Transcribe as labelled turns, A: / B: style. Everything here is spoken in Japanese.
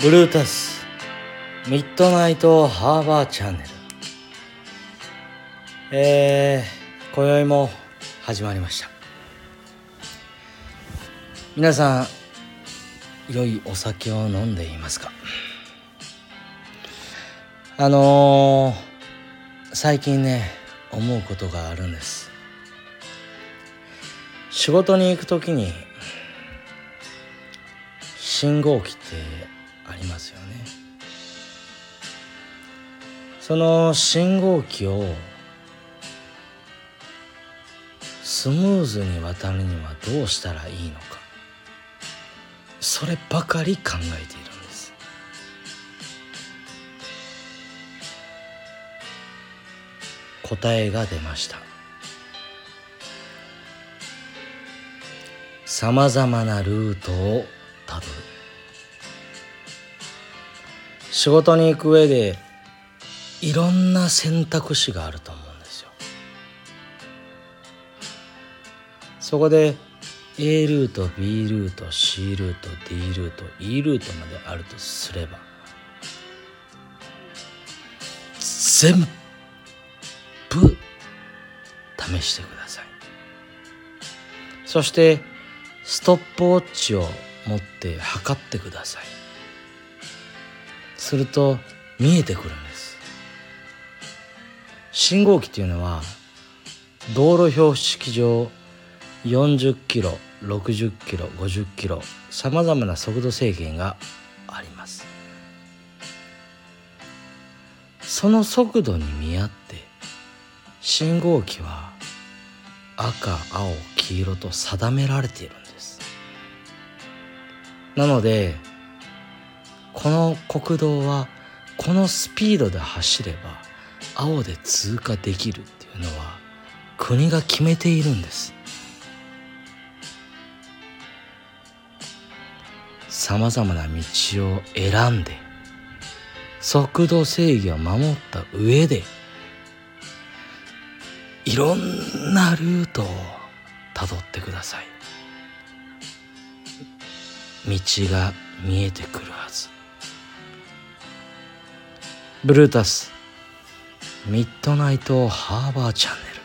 A: ブルータスミッドナイトハーバーチャンネル。えー、今宵も始まりました。皆さん良いお酒を飲んでいますか？あのー、最近ね思うことがあるんです。仕事に行く時に信号機ってありますよね。その信号機をスムーズに渡るにはどうしたらいいのか。そればかり考えているんです。答えが出ました。さまざまなルートをたどる。仕事に行く上でいろんな選択肢があると思うんですよ。そこで A ルート B ルート C ルート D ルート E ルートまであるとすれば全部試してください。そしてストップウォッチを持って測ってください。すると見えてくるんです。信号機っていうのは道路標識上40キロ60キロ50キロさまざまな速度制限があります。その速度に見合って信号機は赤青黄色と定められているんです。なのでこの国道はこのスピードで走れば青で通過できるっていうのは国が決めているんです。さまざまな道を選んで速度制御を守った上でいろんなルートをたどってください。道が見えてくるはず。ブルータス。ミッドナイトハーバーチャンネル。